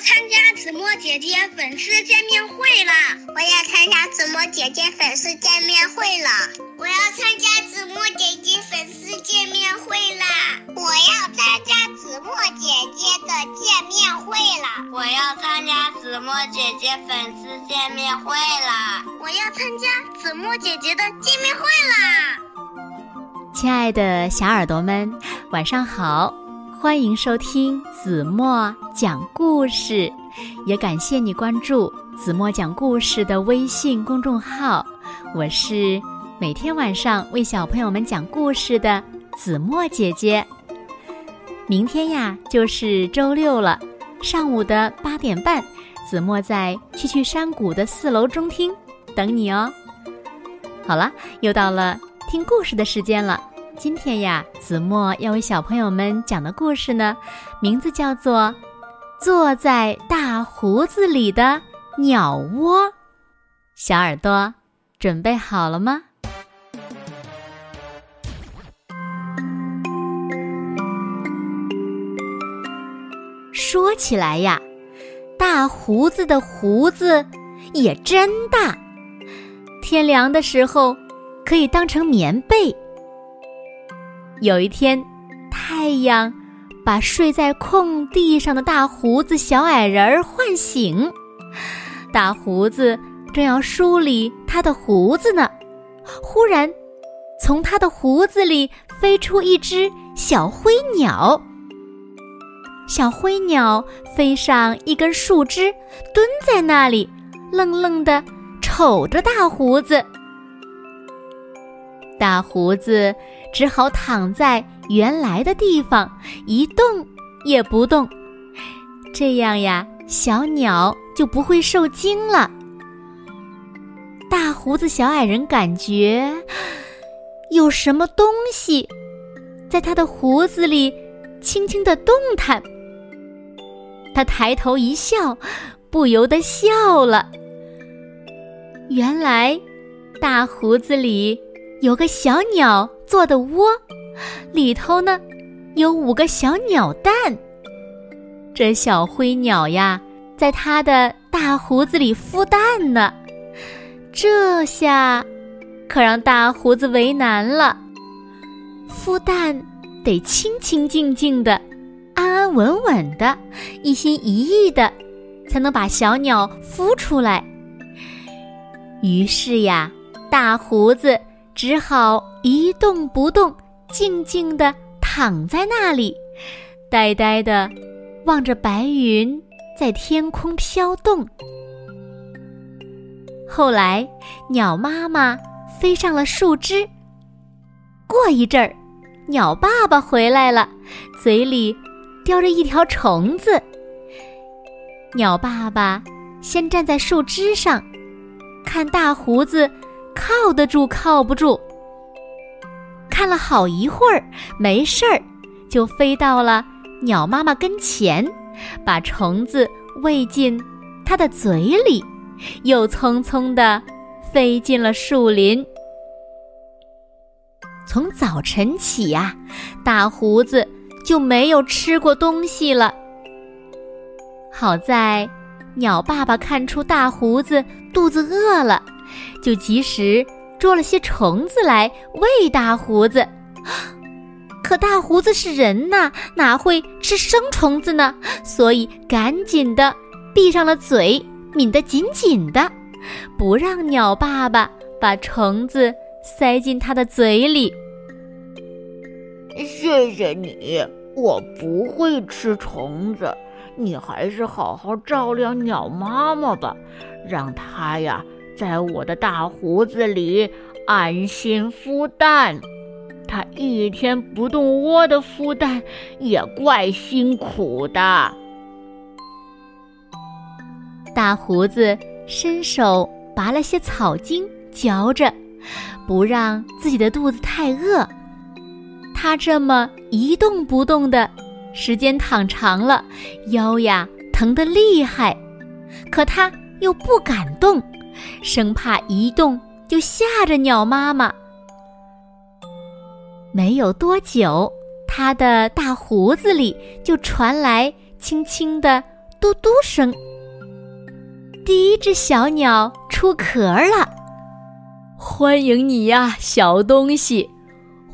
参加子墨姐姐粉丝见面会了！我要参加子墨姐姐粉丝见面会了！我要参加子墨姐姐粉丝见面会啦！我要参加子墨姐姐的见面会了！我要参加子墨姐姐粉丝见面会啦！我要参加子墨姐姐的见面会啦！亲爱的小耳朵们，晚上好！欢迎收听子墨讲故事，也感谢你关注子墨讲故事的微信公众号。我是每天晚上为小朋友们讲故事的子墨姐姐。明天呀，就是周六了，上午的八点半，子墨在趣趣山谷的四楼中厅等你哦。好了，又到了听故事的时间了。今天呀，子墨要为小朋友们讲的故事呢，名字叫做《坐在大胡子里的鸟窝》。小耳朵准备好了吗？说起来呀，大胡子的胡子也真大，天凉的时候可以当成棉被。有一天，太阳把睡在空地上的大胡子小矮人儿唤醒。大胡子正要梳理他的胡子呢，忽然，从他的胡子里飞出一只小灰鸟。小灰鸟飞上一根树枝，蹲在那里，愣愣地瞅着大胡子。大胡子只好躺在原来的地方，一动也不动。这样呀，小鸟就不会受惊了。大胡子小矮人感觉有什么东西在他的胡子里轻轻的动弹。他抬头一笑，不由得笑了。原来，大胡子里。有个小鸟做的窝，里头呢有五个小鸟蛋。这小灰鸟呀，在它的大胡子里孵蛋呢。这下可让大胡子为难了。孵蛋得清清静静的，安安稳稳的，一心一意的，才能把小鸟孵出来。于是呀，大胡子。只好一动不动，静静地躺在那里，呆呆地望着白云在天空飘动。后来，鸟妈妈飞上了树枝。过一阵儿，鸟爸爸回来了，嘴里叼着一条虫子。鸟爸爸先站在树枝上，看大胡子。靠得住，靠不住。看了好一会儿，没事儿，就飞到了鸟妈妈跟前，把虫子喂进它的嘴里，又匆匆地飞进了树林。从早晨起呀，大胡子就没有吃过东西了。好在鸟爸爸看出大胡子肚子饿了。就及时捉了些虫子来喂大胡子，可大胡子是人呐，哪会吃生虫子呢？所以赶紧的闭上了嘴，抿得紧紧的，不让鸟爸爸把虫子塞进他的嘴里。谢谢你，我不会吃虫子，你还是好好照料鸟妈妈吧，让它呀。在我的大胡子里安心孵蛋，它一天不动窝的孵蛋也怪辛苦的。大胡子伸手拔了些草茎嚼着，不让自己的肚子太饿。他这么一动不动的时间躺长了，腰呀疼得厉害，可他又不敢动。生怕一动就吓着鸟妈妈。没有多久，它的大胡子里就传来轻轻的嘟嘟声，第一只小鸟出壳了。欢迎你呀，小东西！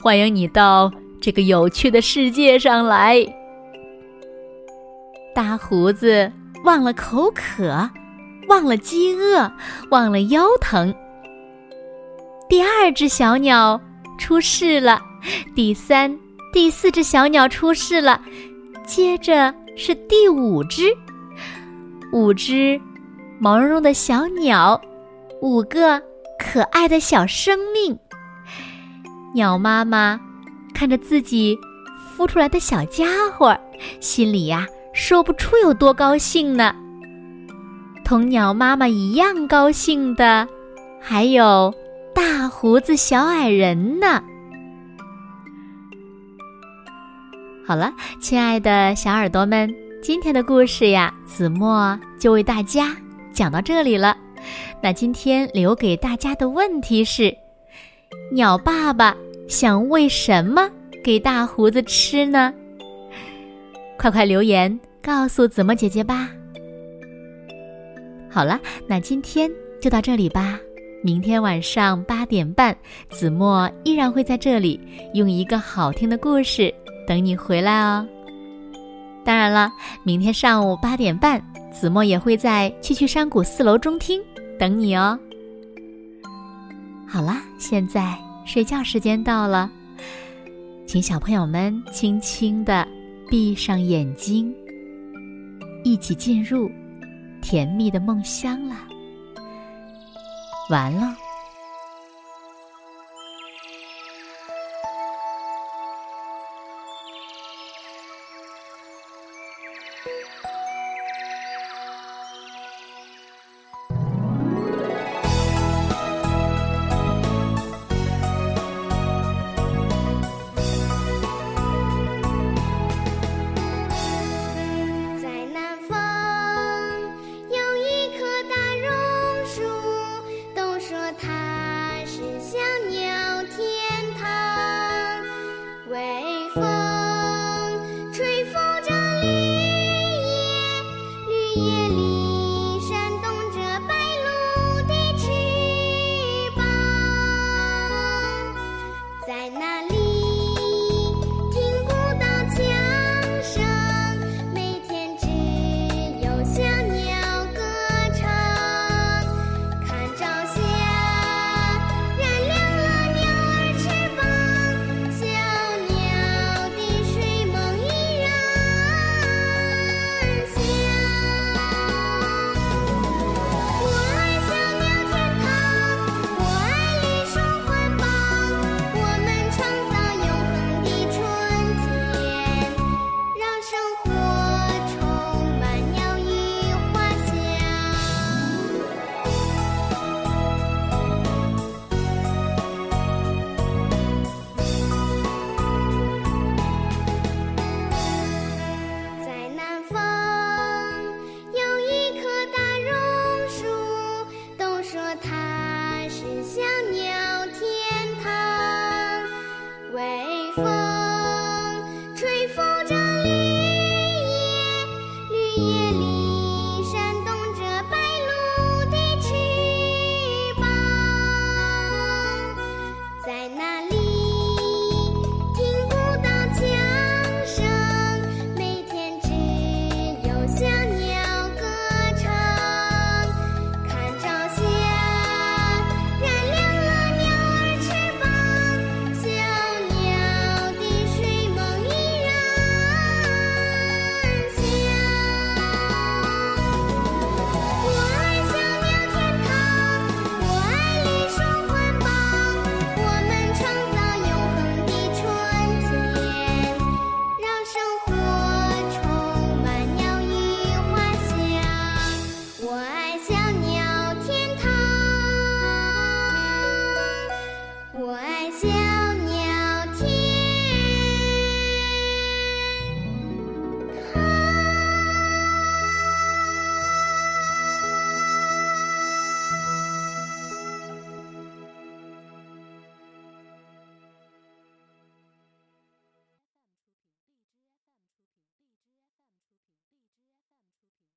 欢迎你到这个有趣的世界上来。大胡子忘了口渴，忘了饥饿，忘了腰疼。第二只小鸟出世了，第三、第四只小鸟出世了，接着是第五只。五只毛茸茸的小鸟，五个可爱的小生命。鸟妈妈看着自己孵出来的小家伙，心里呀说不出有多高兴呢。同鸟妈妈一样高兴的，还有大胡子小矮人呢。好了，亲爱的小耳朵们。今天的故事呀，子墨就为大家讲到这里了。那今天留给大家的问题是：鸟爸爸想喂什么给大胡子吃呢？快快留言告诉子墨姐姐吧。好了，那今天就到这里吧。明天晚上八点半，子墨依然会在这里用一个好听的故事等你回来哦。当然了，明天上午八点半，子墨也会在七曲山谷四楼中厅等你哦。好啦，现在睡觉时间到了，请小朋友们轻轻的闭上眼睛，一起进入甜蜜的梦乡了。完了。夜里。